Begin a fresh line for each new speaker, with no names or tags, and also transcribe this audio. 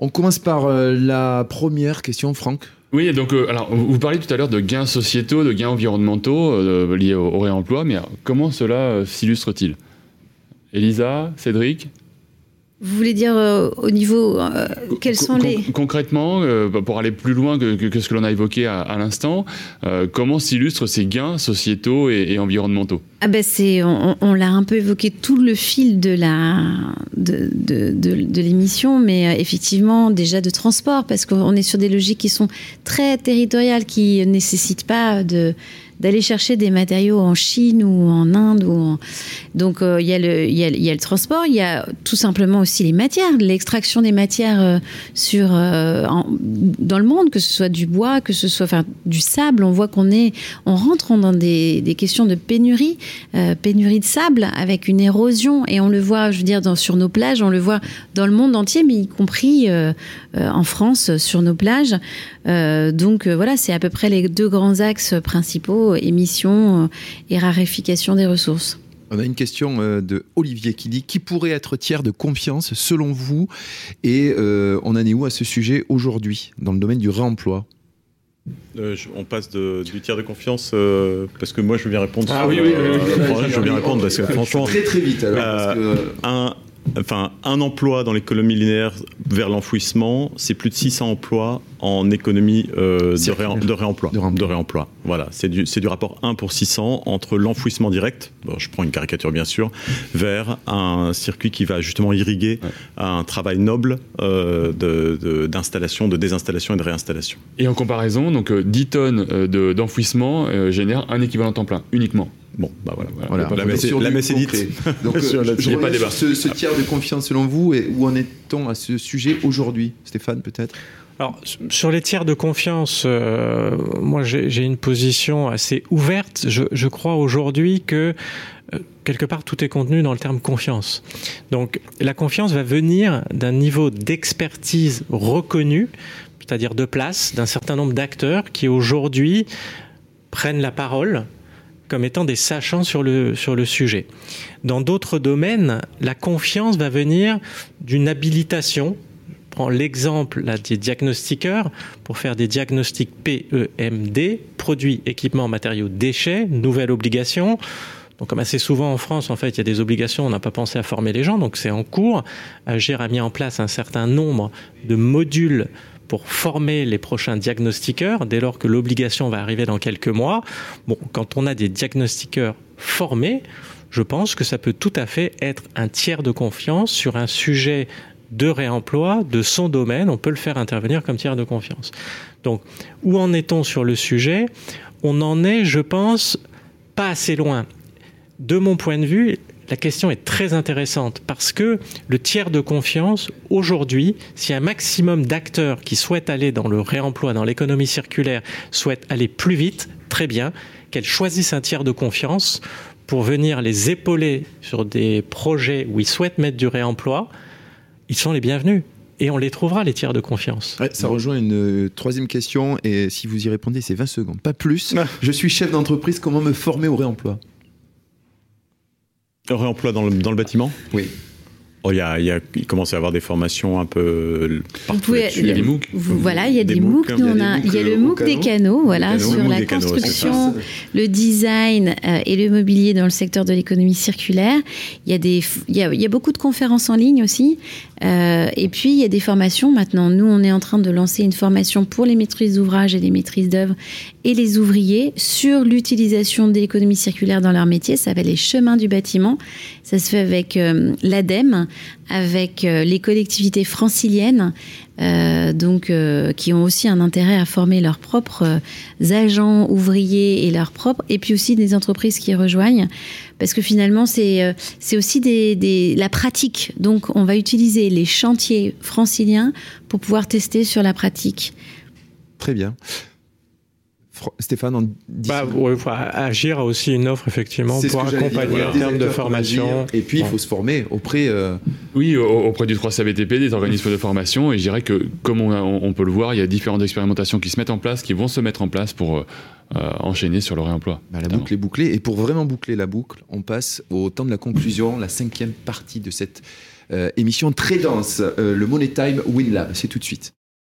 On commence par euh, la première question, Franck.
Oui, donc alors vous parliez tout à l'heure de gains sociétaux, de gains environnementaux liés au, réemploi, mais comment cela s'illustre-t-il? Elisa, Cédric?
Vous voulez dire euh, au niveau euh, quels sont les
concrètement euh, pour aller plus loin que, ce que l'on a évoqué à, l'instant comment s'illustrent ces gains sociétaux et, environnementaux?
Ah ben c'est on, l'a un peu évoqué tout le fil de la de, de, de l'émission mais effectivement déjà de transport parce qu'on est sur des logiques qui sont très territoriales qui nécessitent pas de d'aller chercher des matériaux en Chine ou en Inde. Ou Donc euh, il y, a le transport, il y a tout simplement aussi les matières, l'extraction des matières euh, sur, euh, dans le monde, que ce soit du bois, que ce soit du sable. On voit qu'on est, on rentre dans des, des questions de pénurie, pénurie de sable avec une érosion et on le voit, je veux dire, dans, sur nos plages, on le voit dans le monde entier, mais y compris en France sur nos plages. donc voilà, c'est à peu près les deux grands axes principaux émissions euh, et raréfication des ressources.
On a une question euh, de Olivier qui dit qui pourrait être tiers de confiance selon vous et euh, on en est où à ce sujet aujourd'hui dans le domaine du réemploi?
On passe du tiers de confiance parce que moi je bien répondre.
Ah oui, oui,
je bien répondre parce que franchement.
Très très vite alors.
un, enfin, un emploi dans l'économie linéaire vers l'enfouissement, c'est plus de 600 emplois en économie euh, de, réemploi. De, réemploi. Voilà, c'est du, du, rapport 1 pour 600 entre l'enfouissement direct, je prends une caricature bien sûr, vers un circuit qui va justement irriguer un travail noble euh, d'installation, de, désinstallation et de réinstallation.
Et en comparaison, donc 10 euh, tonnes d'enfouissement génèrent un équivalent temps plein uniquement.
Bon, bah voilà. voilà. La, messe, la messe est dite.
Donc, il n'y a pas débat. Ce, ce tiers de confiance, selon vous, et où en est-on à ce sujet aujourd'hui Stéphane, peut-être?
Alors, sur les tiers de confiance, euh, moi j'ai une position assez ouverte. Je, je crois aujourd'hui que euh, quelque part tout est contenu dans le terme confiance. Donc la confiance va venir d'un niveau d'expertise reconnu, c'est-à-dire de place, d'un certain nombre d'acteurs qui aujourd'hui prennent la parole comme étant des sachants sur le, sur le sujet. Dans d'autres domaines, la confiance va venir d'une habilitation. Je prends l'exemple des diagnostiqueurs pour faire des diagnostics PEMD, produits, équipements, matériaux, déchets, nouvelle obligation. Donc, comme assez souvent en France, en fait, il y a des obligations, on n'a pas pensé à former les gens, donc c'est en cours. Agir a mis en place un certain nombre de modules pour former les prochains diagnostiqueurs dès lors que l'obligation va arriver dans quelques mois. Bon, quand on a des diagnostiqueurs formés, je pense que ça peut tout à fait être un tiers de confiance sur un sujet de réemploi de son domaine. On peut le faire intervenir comme tiers de confiance. Donc, où en est-on sur le sujet? On en est, je pense, pas assez loin. De mon point de vue, la question est très intéressante parce que le tiers de confiance, aujourd'hui, si un maximum d'acteurs qui souhaitent aller dans le réemploi, dans l'économie circulaire, souhaitent aller plus vite, très bien, qu'elles choisissent un tiers de confiance pour venir les épauler sur des projets où ils souhaitent mettre du réemploi, ils sont les bienvenus et on les trouvera, les tiers de confiance.
ça rejoint une euh, troisième question, et si vous y répondez, c'est 20 secondes, pas plus. Je suis chef d'entreprise, comment me former au réemploi?
Réemploi dans le, dans le bâtiment?
Oui.
Oh, il, y a, il, commence à y avoir des formations un peu.
Vous il y a des MOOC. voilà, il y a des, MOOC. il, y a le MOOC des canaux, voilà, sur la construction, le design euh, et le mobilier dans le secteur de l'économie circulaire. Il y, a des, il, y a, il y a beaucoup de conférences en ligne aussi. Euh, et puis, il y a des formations. Maintenant, nous, on est en train de lancer une formation pour les maîtrises d'ouvrage et les maîtrises d'œuvre et les ouvriers sur l'utilisation de l'économie circulaire dans leur métier. Ça s'appelle les chemins du bâtiment. Ça se fait avec euh, l'ADEME, avec euh, les collectivités franciliennes, euh, donc qui ont aussi un intérêt à former leurs propres agents, ouvriers et leurs propres, et puis aussi des entreprises qui rejoignent, parce que finalement c'est c'est aussi la pratique. Donc on va utiliser les chantiers franciliens pour pouvoir tester sur la pratique.
Très bien. Stéphane, en
bah, ouais, Agir a aussi une offre, effectivement, pour accompagner en termes de formation.
Et puis, il faut se former auprès. Euh,
oui, auprès du 3CBTP, des organismes de formation. Et je dirais que, comme on, peut le voir, il y a différentes expérimentations qui se mettent en place, qui vont se mettre en place pour. Euh, enchaîner sur le réemploi.
Bah, la boucle est bouclée. Et pour vraiment boucler la boucle, on passe au temps de la conclusion, la cinquième partie de cette euh, émission très dense. le Money Time Win Lab, c'est tout de suite.